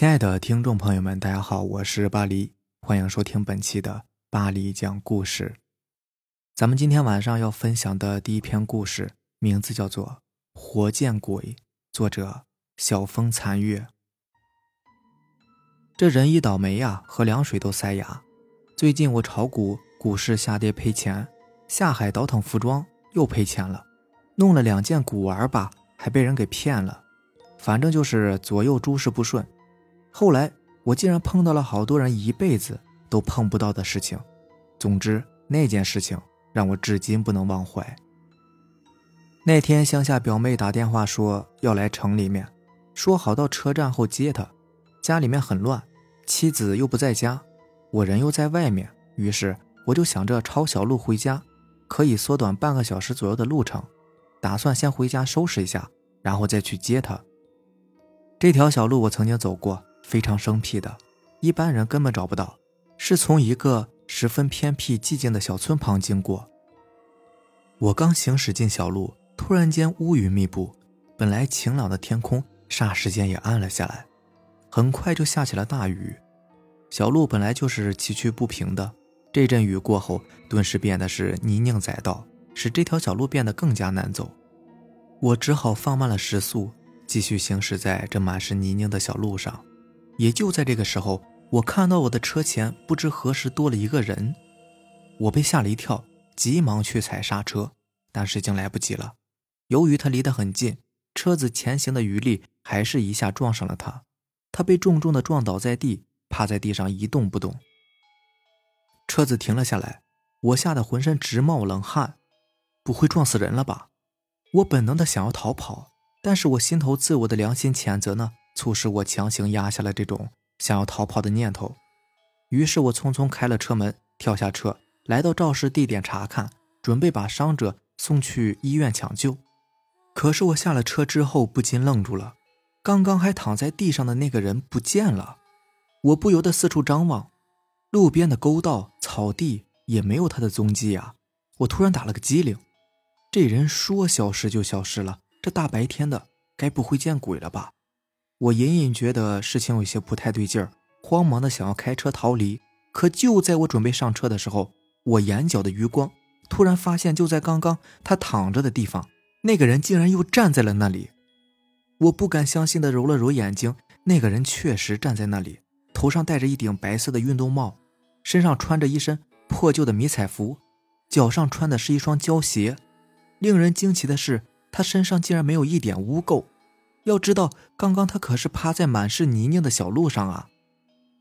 亲爱的听众朋友们，大家好，我是巴黎，欢迎收听本期的巴黎讲故事。咱们今天晚上要分享的第一篇故事，名字叫做《活见鬼》，作者小风残月。这人一倒霉呀，喝凉水都塞牙。最近我炒股，股市下跌赔钱；下海倒腾服装又赔钱了，弄了两件古玩吧，还被人给骗了。反正就是左右诸事不顺。后来我竟然碰到了好多人一辈子都碰不到的事情。总之那件事情让我至今不能忘怀。那天乡下表妹打电话说要来城里面，说好到车站后接她。家里面很乱，妻子又不在家，我人又在外面，于是我就想着抄小路回家，可以缩短半个小时左右的路程。打算先回家收拾一下，然后再去接她。这条小路我曾经走过。非常生僻的，一般人根本找不到。是从一个十分偏僻、寂静的小村旁经过。我刚行驶进小路，突然间乌云密布，本来晴朗的天空霎时间也暗了下来，很快就下起了大雨。小路本来就是崎岖不平的，这阵雨过后，顿时变得是泥泞载道，使这条小路变得更加难走。我只好放慢了时速，继续行驶在这满是泥泞的小路上。也就在这个时候，我看到我的车前不知何时多了一个人，我被吓了一跳，急忙去踩刹车，但是已经来不及了。由于他离得很近，车子前行的余力还是一下撞上了他，他被重重的撞倒在地，趴在地上一动不动。车子停了下来，我吓得浑身直冒冷汗，不会撞死人了吧？我本能的想要逃跑，但是我心头自我的良心谴责呢？促使我强行压下了这种想要逃跑的念头，于是我匆匆开了车门，跳下车，来到肇事地点查看，准备把伤者送去医院抢救。可是我下了车之后，不禁愣住了，刚刚还躺在地上的那个人不见了。我不由得四处张望，路边的沟道、草地也没有他的踪迹呀。我突然打了个激灵，这人说消失就消失了，这大白天的，该不会见鬼了吧？我隐隐觉得事情有些不太对劲儿，慌忙的想要开车逃离。可就在我准备上车的时候，我眼角的余光突然发现，就在刚刚他躺着的地方，那个人竟然又站在了那里。我不敢相信的揉了揉眼睛，那个人确实站在那里，头上戴着一顶白色的运动帽，身上穿着一身破旧的迷彩服，脚上穿的是一双胶鞋。令人惊奇的是，他身上竟然没有一点污垢。要知道，刚刚他可是趴在满是泥泞的小路上啊！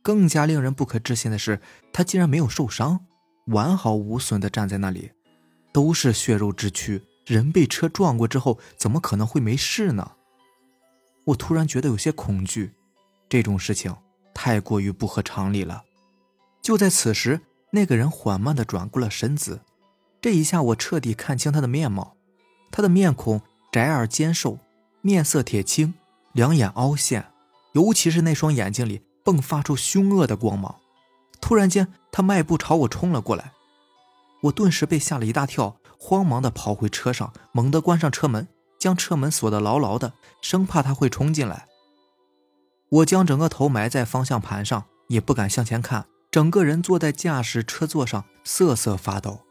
更加令人不可置信的是，他竟然没有受伤，完好无损地站在那里。都是血肉之躯，人被车撞过之后，怎么可能会没事呢？我突然觉得有些恐惧，这种事情太过于不合常理了。就在此时，那个人缓慢地转过了身子，这一下我彻底看清他的面貌。他的面孔窄而尖瘦。面色铁青，两眼凹陷，尤其是那双眼睛里迸发出凶恶的光芒。突然间，他迈步朝我冲了过来，我顿时被吓了一大跳，慌忙的跑回车上，猛地关上车门，将车门锁得牢牢的，生怕他会冲进来。我将整个头埋在方向盘上，也不敢向前看，整个人坐在驾驶车座上瑟瑟发抖。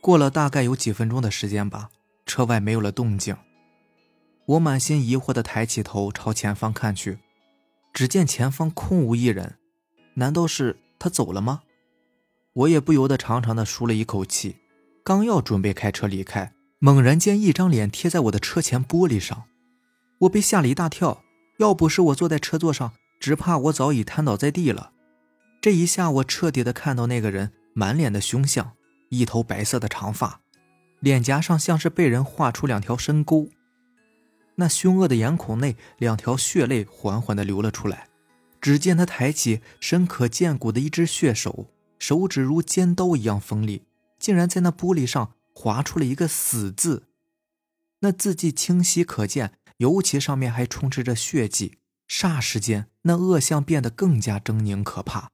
过了大概有几分钟的时间吧，车外没有了动静。我满心疑惑地抬起头朝前方看去，只见前方空无一人，难道是他走了吗？我也不由得长长的舒了一口气，刚要准备开车离开，猛然间一张脸贴在我的车前玻璃上，我被吓了一大跳。要不是我坐在车座上，只怕我早已瘫倒在地了。这一下，我彻底的看到那个人满脸的凶相，一头白色的长发，脸颊上像是被人画出两条深沟。那凶恶的眼孔内，两条血泪缓缓地流了出来。只见他抬起深可见骨的一只血手，手指如尖刀一样锋利，竟然在那玻璃上划出了一个“死”字。那字迹清晰可见，尤其上面还充斥着血迹。霎时间，那恶相变得更加狰狞可怕。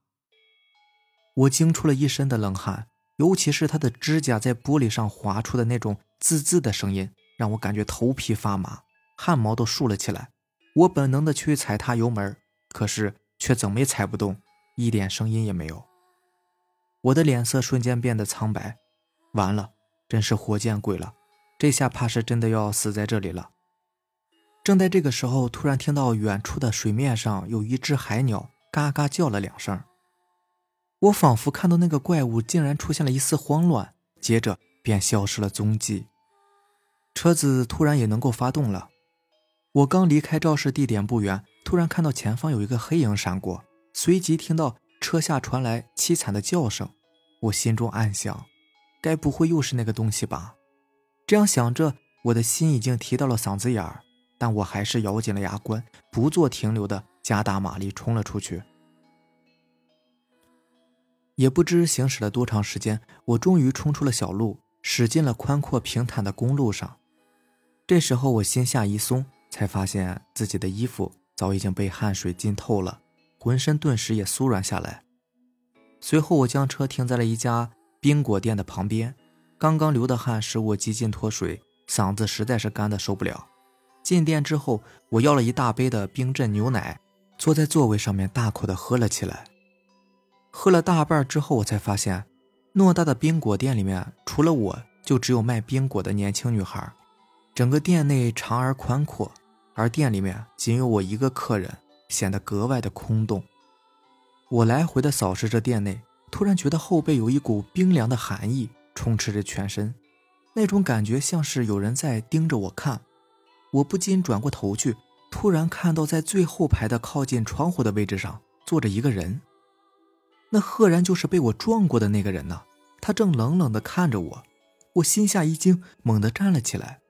我惊出了一身的冷汗，尤其是他的指甲在玻璃上划出的那种滋滋的声音，让我感觉头皮发麻。汗毛都竖了起来，我本能的去踩踏油门，可是却怎么也踩不动，一点声音也没有。我的脸色瞬间变得苍白，完了，真是活见鬼了！这下怕是真的要死在这里了。正在这个时候，突然听到远处的水面上有一只海鸟嘎嘎叫了两声。我仿佛看到那个怪物竟然出现了一丝慌乱，接着便消失了踪迹。车子突然也能够发动了。我刚离开肇事地点不远，突然看到前方有一个黑影闪过，随即听到车下传来凄惨的叫声。我心中暗想，该不会又是那个东西吧？这样想着，我的心已经提到了嗓子眼儿。但我还是咬紧了牙关，不做停留的加大马力冲了出去。也不知行驶了多长时间，我终于冲出了小路，驶进了宽阔平坦的公路上。这时候我心下一松，才发现自己的衣服早已经被汗水浸透了，浑身顿时也酥软下来。随后我将车停在了一家冰果店的旁边，刚刚流的汗使我几近脱水，嗓子实在是干的受不了。进店之后，我要了一大杯的冰镇牛奶，坐在座位上面大口的喝了起来。喝了大半之后，我才发现，偌大的冰果店里面，除了我就只有卖冰果的年轻女孩。整个店内长而宽阔，而店里面仅有我一个客人，显得格外的空洞。我来回的扫视着店内，突然觉得后背有一股冰凉的寒意充斥着全身，那种感觉像是有人在盯着我看。我不禁转过头去，突然看到在最后排的靠近窗户的位置上坐着一个人，那赫然就是被我撞过的那个人呢。他正冷冷地看着我，我心下一惊，猛地站了起来。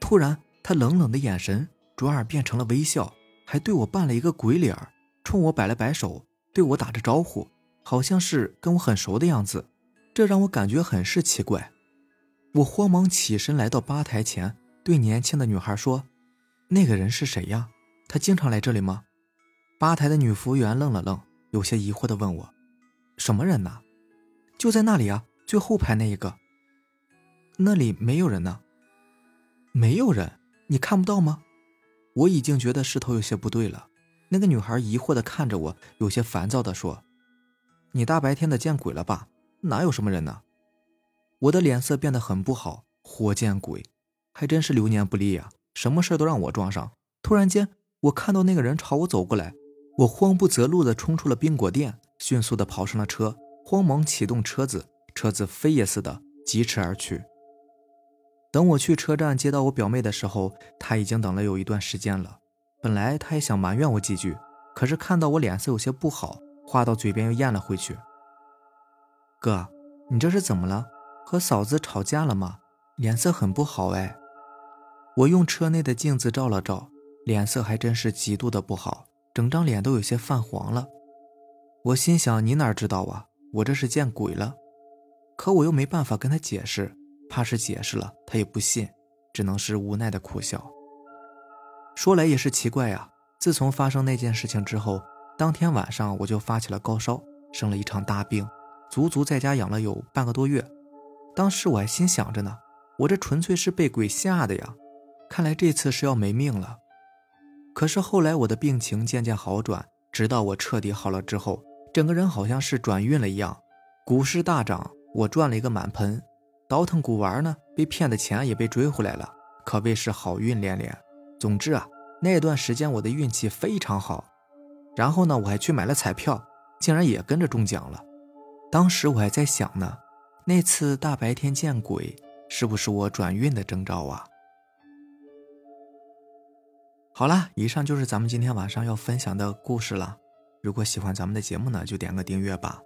突然，他冷冷的眼神转而变成了微笑，还对我扮了一个鬼脸冲我摆了摆手，对我打着招呼，好像是跟我很熟的样子。这让我感觉很是奇怪。我慌忙起身来到吧台前，对年轻的女孩说。那个人是谁呀？他经常来这里吗？吧台的女服务员愣了愣，有些疑惑地问我：“什么人呢？”“就在那里啊，最后排那一个。”“那里没有人呢。”“没有人？你看不到吗？”我已经觉得势头有些不对了。那个女孩疑惑地看着我，有些烦躁地说：“你大白天的见鬼了吧？哪有什么人呢？”我的脸色变得很不好，活见鬼，还真是流年不利呀。什么事都让我撞上。突然间，我看到那个人朝我走过来，我慌不择路地冲出了冰果店，迅速地跑上了车，慌忙启动车子，车子飞也似的疾驰而去。等我去车站接到我表妹的时候，她已经等了有一段时间了。本来她也想埋怨我几句，可是看到我脸色有些不好，话到嘴边又咽了回去。哥，你这是怎么了？和嫂子吵架了吗？脸色很不好哎。我用车内的镜子照了照，脸色还真是极度的不好，整张脸都有些泛黄了。我心想：你哪知道啊？我这是见鬼了！可我又没办法跟他解释，怕是解释了他也不信，只能是无奈的苦笑。说来也是奇怪呀，自从发生那件事情之后，当天晚上我就发起了高烧，生了一场大病，足足在家养了有半个多月。当时我还心想着呢，我这纯粹是被鬼吓的呀。看来这次是要没命了。可是后来我的病情渐渐好转，直到我彻底好了之后，整个人好像是转运了一样，股市大涨，我赚了一个满盆；倒腾古玩呢，被骗的钱也被追回来了，可谓是好运连连。总之啊，那段时间我的运气非常好。然后呢，我还去买了彩票，竟然也跟着中奖了。当时我还在想呢，那次大白天见鬼，是不是我转运的征兆啊？好了，以上就是咱们今天晚上要分享的故事了。如果喜欢咱们的节目呢，就点个订阅吧。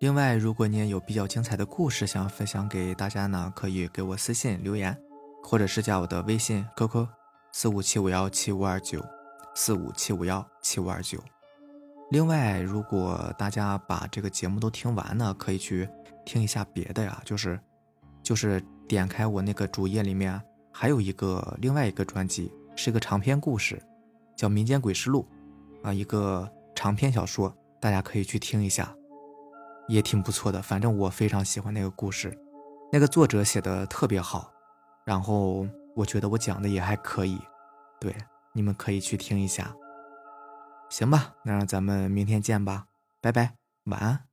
另外，如果你也有比较精彩的故事想要分享给大家呢，可以给我私信留言，或者是加我的微信 QQ 四五七五幺七五二九四五七五幺七五二九。另外，如果大家把这个节目都听完呢，可以去听一下别的呀，就是就是点开我那个主页里面还有一个另外一个专辑。是一个长篇故事，叫《民间鬼事录》，啊，一个长篇小说，大家可以去听一下，也挺不错的。反正我非常喜欢那个故事，那个作者写的特别好，然后我觉得我讲的也还可以，对，你们可以去听一下。行吧，那让咱们明天见吧，拜拜，晚安。